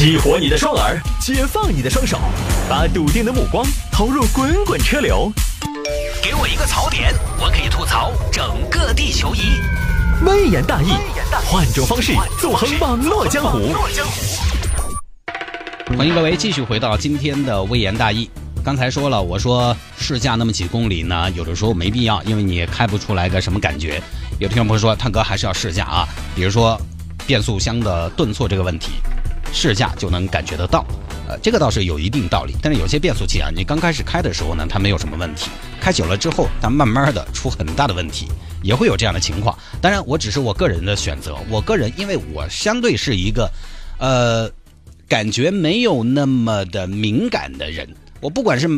激活你的双耳，解放你的双手，把笃定的目光投入滚滚车流。给我一个槽点，我可以吐槽整个地球仪。微言大义，换种方式纵横网络江湖。欢迎各位继续回到今天的微言大义。刚才说了，我说试驾那么几公里呢，有的时候没必要，因为你也开不出来个什么感觉。有听众朋友说，探哥还是要试驾啊，比如说变速箱的顿挫这个问题，试驾就能感觉得到。呃，这个倒是有一定道理，但是有些变速器啊，你刚开始开的时候呢，它没有什么问题，开久了之后，它慢慢的出很大的问题，也会有这样的情况。当然，我只是我个人的选择，我个人因为我相对是一个，呃，感觉没有那么的敏感的人。我不管是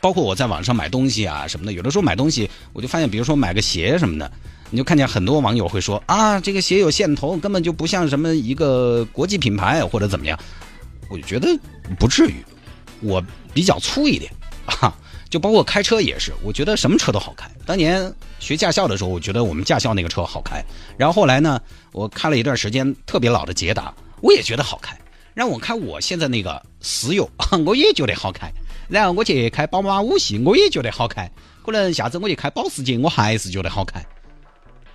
包括我在网上买东西啊什么的，有的时候买东西我就发现，比如说买个鞋什么的，你就看见很多网友会说啊，这个鞋有线头，根本就不像什么一个国际品牌或者怎么样。我就觉得不至于，我比较粗一点 啊，就包括开车也是，我觉得什么车都好开。当年学驾校的时候，我觉得我们驾校那个车好开，然后后来呢，我开了一段时间特别老的捷达，我也觉得好开。让我开我现在那个思域，我也觉得好开。然后我去开宝马五系，我也觉得好开。可能下次我去开保时捷，我还是觉得好开。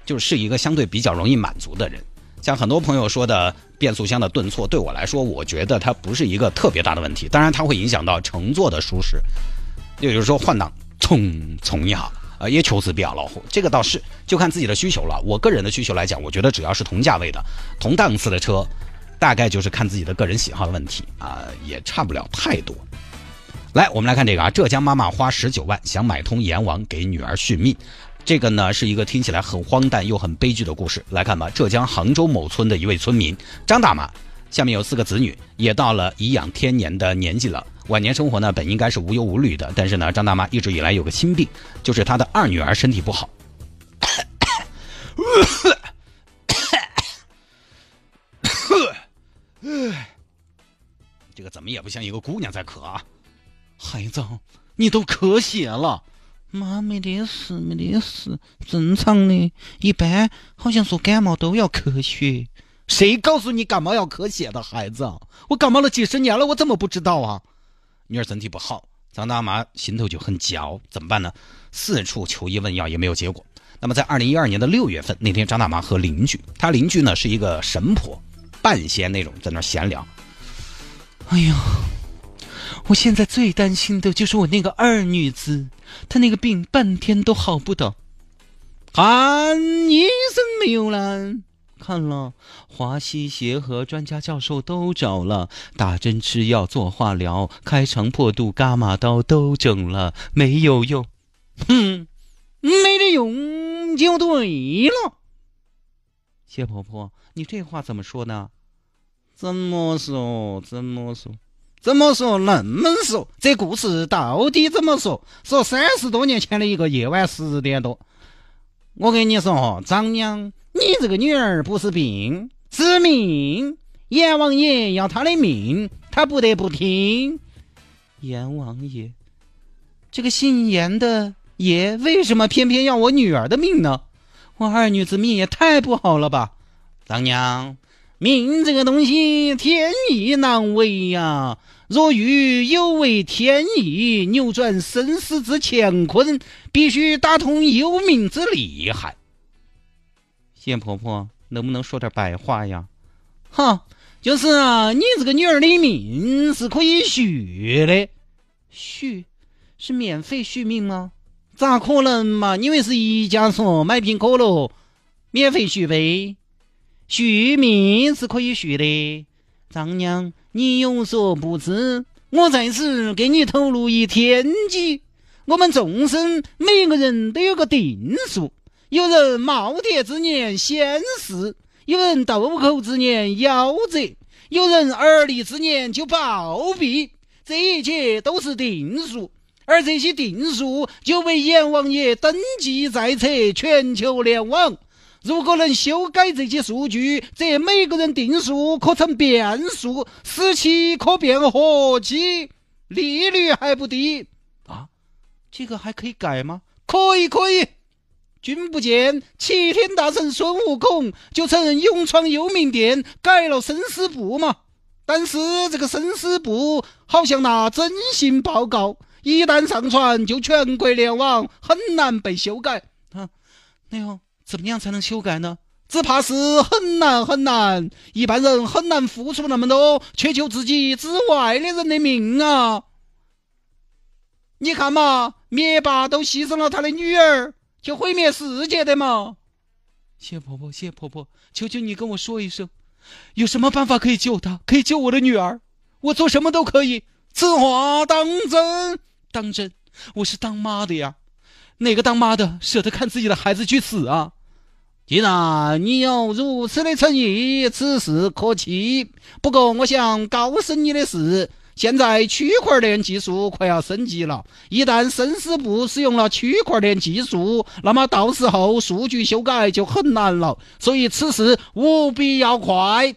就是一个相对比较容易满足的人。像很多朋友说的变速箱的顿挫，对我来说，我觉得它不是一个特别大的问题。当然，它会影响到乘坐的舒适。也就是说，换挡冲冲一下，呃，也确实比较恼火。这个倒是就看自己的需求了。我个人的需求来讲，我觉得只要是同价位的、同档次的车，大概就是看自己的个人喜好的问题啊，也差不了太多。来，我们来看这个啊，浙江妈妈花十九万想买通阎王给女儿续命。这个呢是一个听起来很荒诞又很悲剧的故事。来看吧，浙江杭州某村的一位村民张大妈，下面有四个子女，也到了颐养天年的年纪了。晚年生活呢，本应该是无忧无虑的，但是呢，张大妈一直以来有个心病，就是她的二女儿身体不好。这个怎么也不像一个姑娘在咳啊！孩子，你都咳血了。妈，没得事，没得事，正常的。一般好像说感冒都要咳血。谁告诉你感冒要咳血的孩子？我感冒了几十年了，我怎么不知道啊？女儿身体不好，张大妈心头就很焦，怎么办呢？四处求医问药也没有结果。那么在二零一二年的六月份那天，张大妈和邻居，她邻居呢是一个神婆，半仙那种，在那闲聊。哎呀，我现在最担心的就是我那个二女子，她那个病半天都好不得。看医生没有了？看了，华西协和专家教授都找了，打针吃药做化疗，开肠破肚伽马刀都整了，没有用。哼，没得用就对了。谢婆婆，你这话怎么说呢？怎么说？怎么说？怎么说？那么说，这故事到底怎么说？说三十多年前的一个夜晚十点多，我跟你说哈，张娘，你这个女儿不是病，是命。阎王爷要她的命，她不得不听。阎王爷，这个姓阎的爷为什么偏偏要我女儿的命呢？我二女子命也太不好了吧，张娘。命这个东西，天意难违呀！若欲有违天意，扭转生死之乾坤，必须打通幽冥之厉害。谢婆婆，能不能说点白话呀？哈，就是啊，你这个女儿的命是可以续的，续是免费续命吗？咋可能嘛？因为是一家说买瓶可乐，免费续呗。续命是可以续的，张娘，你有所不知，我在此给你透露一天机：我们众生每个人都有个定数，有人耄耋之年先逝，有人豆蔻之年夭折，有人而立之年就暴毙，这一切都是定数，而这些定数就被阎王爷登记在册，全球联网。如果能修改这些数据，则每个人定数可成变数，死期可变活期，利率还不低啊！这个还可以改吗？可以，可以。君不见齐天大圣孙悟空就曾勇闯幽冥殿，改了生死簿吗？但是这个生死簿好像那征信报告一旦上传，就全国联网，很难被修改。啊，那样怎么样才能修改呢？只怕是很难很难，一般人很难付出那么多，去救自己之外的人的命啊！你看嘛，灭霸都牺牲了他的女儿，去毁灭世界的嘛。谢婆婆，谢婆婆，求求你跟我说一声，有什么办法可以救她，可以救我的女儿？我做什么都可以。此话当真？当真？我是当妈的呀，哪个当妈的舍得看自己的孩子去死啊？既然你有如此的诚意，此事可期。不过，我想告诉你的是，现在区块链技术快要升级了。一旦生死簿使用了区块链技术，那么到时候数据修改就很难了。所以，此事务必要快。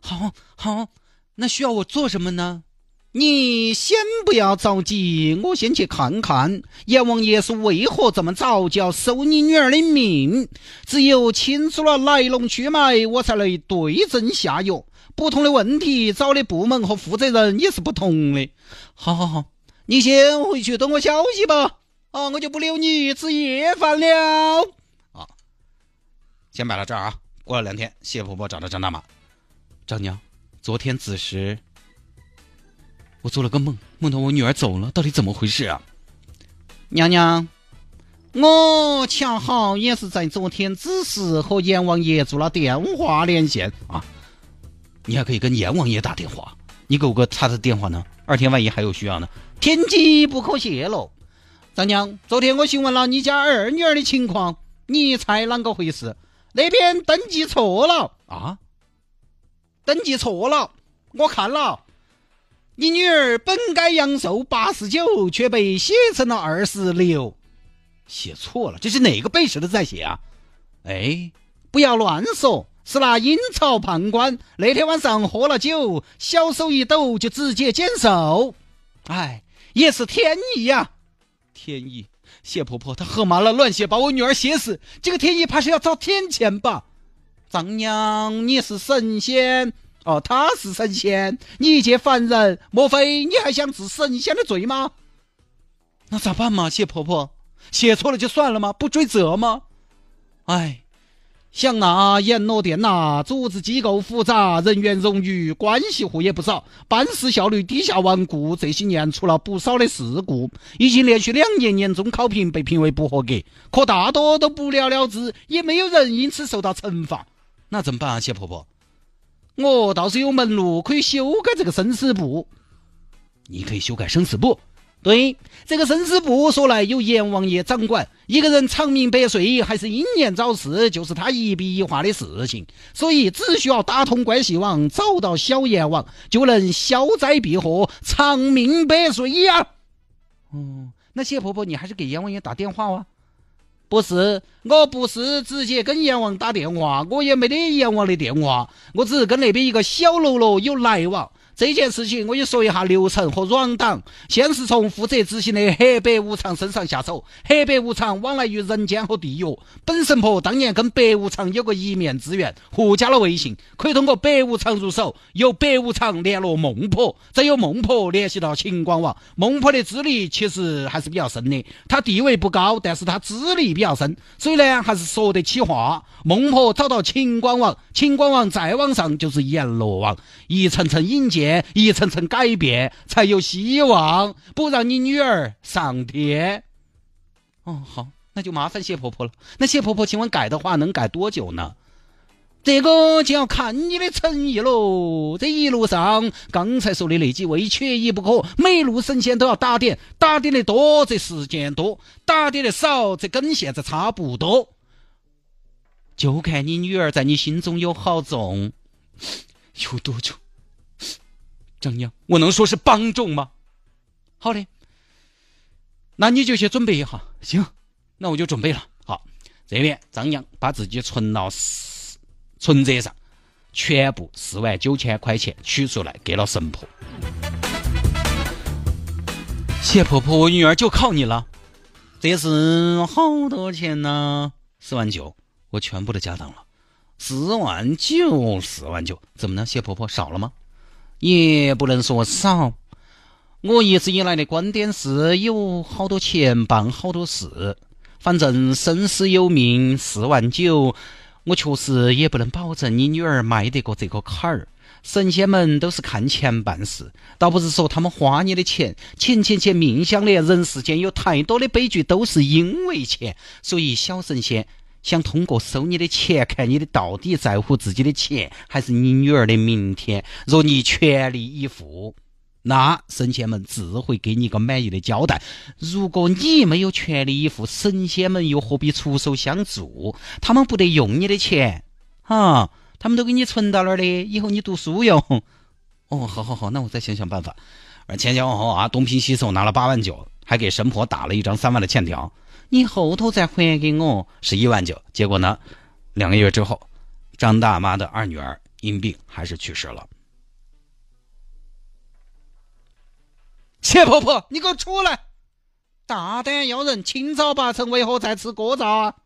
好，好，那需要我做什么呢？你先不要着急，我先去看看阎王爷是为何这么早就要收你女儿的命。只有清楚了来龙去脉，我才能对症下药。不同的问题，找的部门和负责人也是不同的。好好好，你先回去等我消息吧。啊，我就不留你吃夜饭了。啊，先摆到这儿啊。过了两天，谢婆婆找到张大妈，张娘，昨天子时。我做了个梦，梦到我女儿走了，到底怎么回事啊？娘娘，我恰好也是在昨天子时和阎王爷做了电话连线啊。你还可以跟阎王爷打电话，你给我个他的电话呢？二天万一还有需要呢？天机不可泄露。张娘，昨天我询问了你家二女儿的情况，你猜啷个回事？那边登记错了啊？登记错了，我看了。你女儿本该阳寿八十九，却被写成了二十六，写错了，这是哪个背时的在写啊？哎，不要乱说，是那阴曹判官那天晚上喝了酒，小手一抖就直接减寿。哎，也是天意呀，天意！谢婆婆她喝麻了，乱写，把我女儿写死，这个天意怕是要遭天谴吧？张娘，你是神仙。哦，他是神仙，你一介凡人，莫非你还想治神仙的罪吗？那咋办嘛，谢婆婆，写错了就算了吗？不追责吗？哎，想那阎罗殿呐，组织机构复杂，人员冗余，关系户也不少，办事效率低下顽固。这些年出了不少的事故，已经连续两年年终考评被评为不合格，可大多都不了了之，也没有人因此受到惩罚。那怎么办啊，谢婆婆？我倒是有门路可以修改这个生死簿。你可以修改生死簿。对，这个生死簿说来由阎王爷掌管，一个人长命百岁还是英年早逝，就是他一笔一画的事情。所以只需要打通关系网，找到小阎王，就能消灾避祸，长命百岁呀。哦，那谢婆婆，你还是给阎王爷打电话哇。不是，我不是直接跟阎王打电话，我也没得阎王的电话，我只是跟那边一个小喽啰有来往。这件事情我也说一下流程和软档。先是从负责执行的黑白无常身上下手。黑白无常往来于人间和地狱。本神婆当年跟白无常有个一面之缘，互加了微信，可以通过白无常入手，由白无常联络孟婆，再由孟婆联系到秦广王。孟婆的资历其实还是比较深的，她地位不高，但是她资历比较深，所以呢还是说得起话。孟婆找到秦广王，秦广王再往上就是阎罗王，一层层引荐。一层层改变，才有希望不让你女儿上天。哦，好，那就麻烦谢婆婆了。那谢婆婆，请问改的话能改多久呢？这个就要看你的诚意喽。这一路上，刚才说的那几位缺一不可，每路神仙都要打点，打点的多则时间多，打点的少则跟现在差不多。就看你女儿在你心中有好重，有多重。张扬，我能说是帮众吗？好的，那你就去准备一下。行，那我就准备了。好，这边张扬把自己存到存折上全部四万九千块钱取出来给了神婆。谢婆婆，我女儿就靠你了。这是好多钱呢？四万九，我全部的家当了。四万九，四万九，怎么呢？谢婆婆少了吗？也不能说少。我一直以来的观点是，有好多钱办好多事，反正生死有命，四万九，我确实也不能保证你女儿迈得过这个坎儿。神仙们都是看钱办事，倒不是说他们花你的钱，钱钱钱命相连，人世间有太多的悲剧都是因为钱，所以小神仙想通过收你的钱，看你的到底在乎自己的钱，还是你女儿的明天。若你全力以赴。那神仙们自会给你一个满意的交代。如果你没有全力以赴，神仙们又何必出手相助？他们不得用你的钱，哈，他们都给你存到那儿的，以后你读书用。哦，好好好，那我再想想办法。前前后后啊，东拼西凑拿了八万九，还给神婆打了一张三万的欠条，你后头再还给我是一万九。结果呢，两个月之后，张大妈的二女儿因病还是去世了。谢婆婆，你给我出来！大胆妖人，清早八晨为何在吃锅灶啊？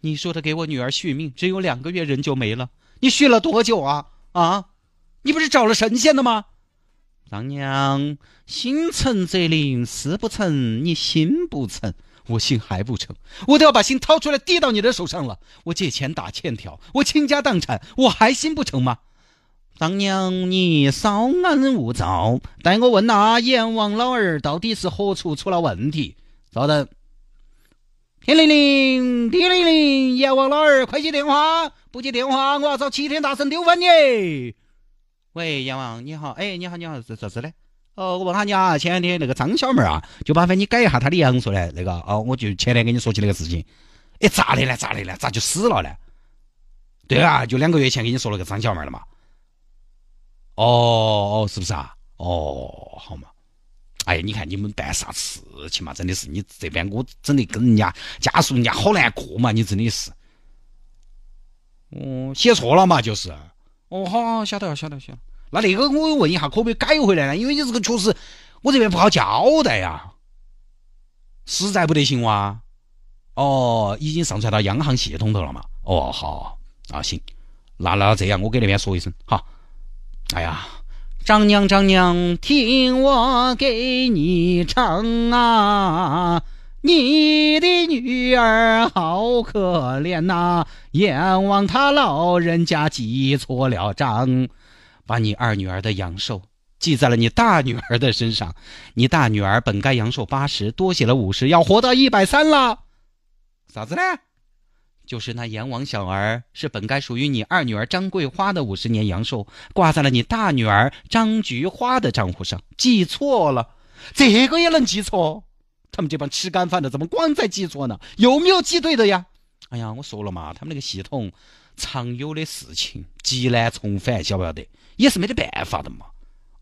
你说的给我女儿续命，只有两个月人就没了。你续了多久啊？啊？你不是找了神仙的吗？丈娘，心诚则灵，事不成，你心不诚，我心还不成，我都要把心掏出来递到你的手上了。我借钱打欠条，我倾家荡产，我还心不成吗？当娘，你稍安勿躁，待我问那阎王老儿到底是何处出了问题。稍等，天灵灵，地灵灵，阎王老儿，快接电话！不接电话，我要找齐天大圣丢翻你！喂，阎王，你好，哎，你好，你好，是啥子嘞？哦，我问下你啊，前两天那个张小妹啊，就麻烦你改一下她的阳寿嘞。那个，哦，我就前天跟你说起那个事情。哎，咋的了？咋的了？咋就死了呢？对啊，就两个月前跟你说了个张小妹了嘛。哦哦，是不是啊？哦，好嘛。哎，你看你们办啥事情嘛？真的是你这边我整的跟人家家属人家好难过嘛？你真的是。哦，写错了嘛？就是。哦，好，晓得了，晓得了，晓得。那那个我问一下，可不可以改回来呢？因为你这个确实我这边不好交代呀。实在不得行哇。哦，已经上传到央行系统头了嘛？哦，好啊，行。那那这样，我给那边说一声，好。哎呀，丈娘丈娘，听我给你唱啊！你的女儿好可怜呐，阎王他老人家记错了账，把你二女儿的阳寿记在了你大女儿的身上。你大女儿本该阳寿八十，多写了五十，要活到一百三了。啥子呢？就是那阎王小儿是本该属于你二女儿张桂花的五十年阳寿，挂在了你大女儿张菊花的账户上，记错了，这个也能记错？他们这帮吃干饭的怎么光在记错呢？有没有记对的呀？哎呀，我说了嘛，他们那个系统常有的事情极难重返，晓不晓得？也是没得办法的嘛。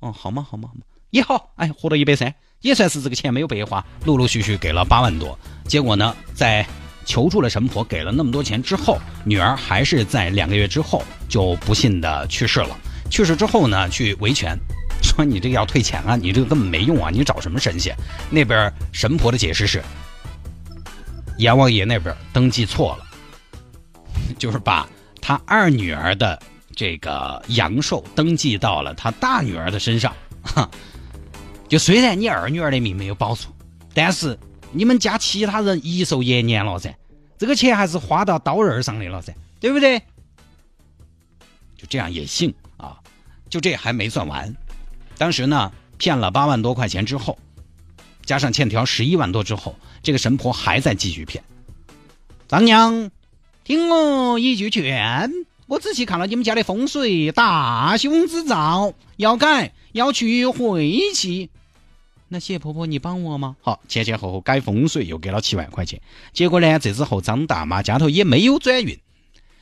哦，好嘛，好嘛，好嘛，也好，哎，活到一百三，也算是这个钱没有白花，陆陆续续给了八万多，结果呢，在。求助了神婆，给了那么多钱之后，女儿还是在两个月之后就不幸的去世了。去世之后呢，去维权，说你这个要退钱啊，你这个根本没用啊，你找什么神仙？那边神婆的解释是，阎王爷那边登记错了，就是把他二女儿的这个阳寿登记到了他大女儿的身上。哈，就虽然你二女儿的命没有保住，但是。你们家其他人一寿延年了噻，这个钱还是花到刀刃上的了噻，对不对？就这样也行啊，就这还没算完，当时呢骗了八万多块钱之后，加上欠条十一万多之后，这个神婆还在继续骗。张娘，听我一句劝，我仔细看了你们家的风水，大凶之兆，要改，要去晦气。那谢婆婆，你帮我吗？好，前前后后改风水又给了七万块钱。结果呢，这之后张大妈家头也没有转运，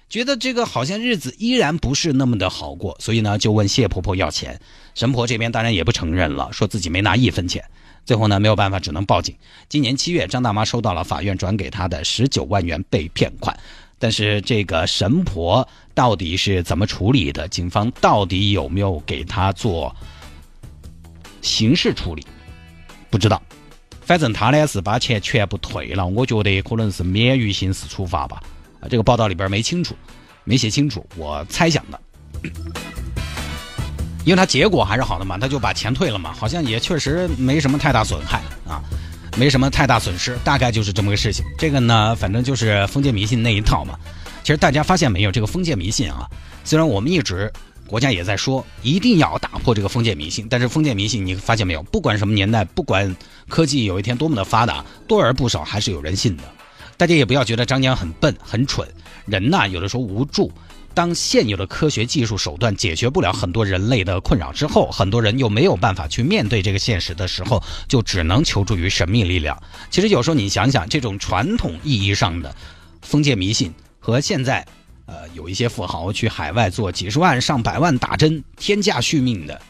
觉得这个好像日子依然不是那么的好过，所以呢就问谢婆婆要钱。神婆这边当然也不承认了，说自己没拿一分钱。最后呢没有办法，只能报警。今年七月，张大妈收到了法院转给她的十九万元被骗款，但是这个神婆到底是怎么处理的？警方到底有没有给她做刑事处理？不知道，反正他呢是把钱全部退了，我觉得可能是免于刑事处罚吧。啊，这个报道里边没清楚。没写清楚，我猜想的。因为他结果还是好的嘛，他就把钱退了嘛，好像也确实没什么太大损害啊，没什么太大损失，大概就是这么个事情。这个呢，反正就是封建迷信那一套嘛。其实大家发现没有，这个封建迷信啊，虽然我们一直国家也在说一定要打破这个封建迷信，但是封建迷信你发现没有，不管什么年代，不管科技有一天多么的发达，多而不少还是有人信的。大家也不要觉得张江很笨很蠢，人呐有的时候无助。当现有的科学技术手段解决不了很多人类的困扰之后，很多人又没有办法去面对这个现实的时候，就只能求助于神秘力量。其实有时候你想想，这种传统意义上的封建迷信和现在，呃，有一些富豪去海外做几十万、上百万打针天价续命的，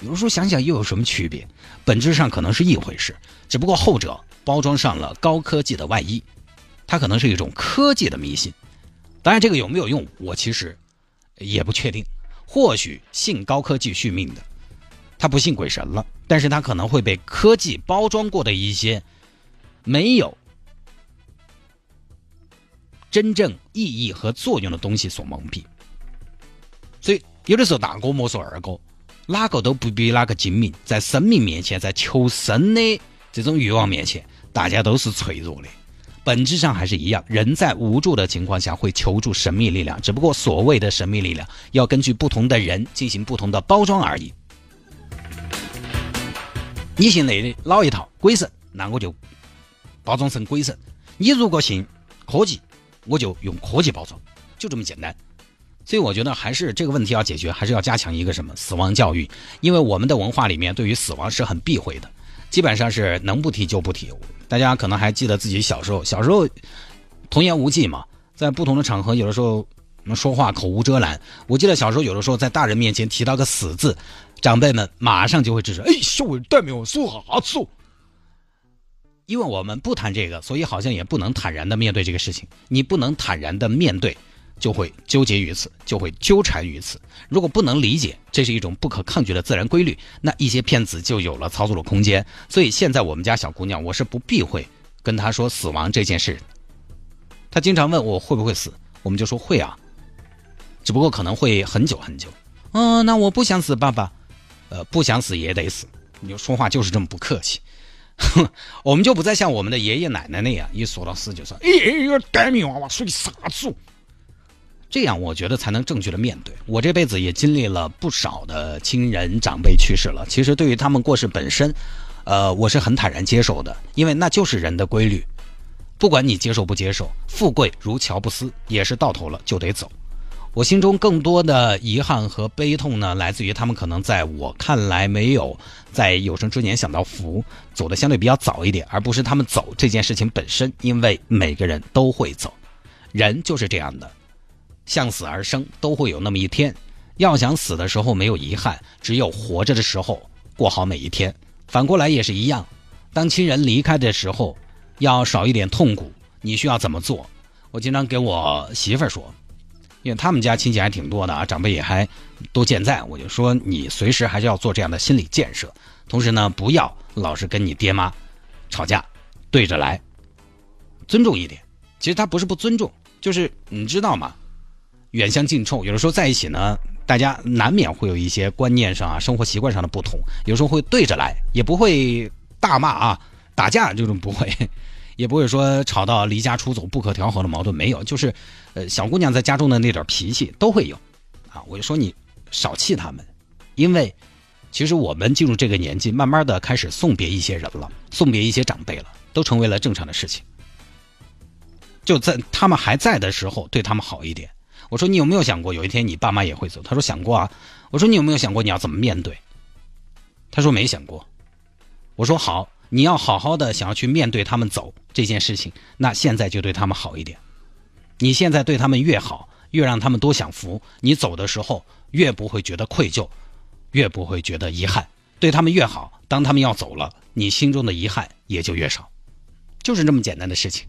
有时候想想又有什么区别？本质上可能是一回事，只不过后者包装上了高科技的外衣，它可能是一种科技的迷信。当然，这个有没有用，我其实也不确定。或许信高科技续命的，他不信鬼神了，但是他可能会被科技包装过的一些没有真正意义和作用的东西所蒙蔽。所以，有的时候大哥莫说二哥，哪个都不比哪个精明。在生命面前，在求生的这种欲望面前，大家都是脆弱的。本质上还是一样，人在无助的情况下会求助神秘力量，只不过所谓的神秘力量要根据不同的人进行不同的包装而已。你信那的老一套鬼神，那我就包装成鬼神；你如果信科技，我就用科技包装，就这么简单。所以我觉得还是这个问题要解决，还是要加强一个什么？死亡教育，因为我们的文化里面对于死亡是很避讳的，基本上是能不提就不提。大家可能还记得自己小时候，小时候童言无忌嘛，在不同的场合，有的时候说话口无遮拦。我记得小时候有的时候在大人面前提到个死字，长辈们马上就会制止：“哎，小伟代表说啥子？”因为我们不谈这个，所以好像也不能坦然的面对这个事情。你不能坦然的面对，就会纠结于此，就会纠缠于此。如果不能理解，这是一种不可抗拒的自然规律，那一些骗子就有了操作的空间。所以现在我们家小姑娘，我是不避讳跟她说死亡这件事。她经常问我会不会死，我们就说会啊，只不过可能会很久很久。嗯，那我不想死，爸爸。呃，不想死也得死。你就说话就是这么不客气。哼 我们就不再像我们的爷爷奶奶那样，一说到死就说：“哎，呆米娃娃说的啥子？”这样我觉得才能正确的面对。我这辈子也经历了不少的亲人长辈去世了，其实对于他们过世本身，呃，我是很坦然接受的，因为那就是人的规律。不管你接受不接受，富贵如乔布斯，也是到头了就得走。我心中更多的遗憾和悲痛呢，来自于他们可能在我看来没有在有生之年享到福，走的相对比较早一点，而不是他们走这件事情本身。因为每个人都会走，人就是这样的。向死而生，都会有那么一天。要想死的时候没有遗憾，只有活着的时候过好每一天。反过来也是一样，当亲人离开的时候，要少一点痛苦。你需要怎么做？我经常给我媳妇儿说，因为他们家亲戚还挺多的啊，长辈也还都健在。我就说，你随时还是要做这样的心理建设。同时呢，不要老是跟你爹妈吵架，对着来，尊重一点。其实他不是不尊重，就是你知道吗？远香近臭，有的时候在一起呢，大家难免会有一些观念上啊、生活习惯上的不同，有时候会对着来，也不会大骂啊、打架这种不会，也不会说吵到离家出走、不可调和的矛盾没有，就是呃小姑娘在家中的那点脾气都会有，啊，我就说你少气他们，因为其实我们进入这个年纪，慢慢的开始送别一些人了，送别一些长辈了，都成为了正常的事情，就在他们还在的时候，对他们好一点。我说你有没有想过有一天你爸妈也会走？他说想过啊。我说你有没有想过你要怎么面对？他说没想过。我说好，你要好好的想要去面对他们走这件事情，那现在就对他们好一点。你现在对他们越好，越让他们多享福，你走的时候越不会觉得愧疚，越不会觉得遗憾。对他们越好，当他们要走了，你心中的遗憾也就越少。就是这么简单的事情。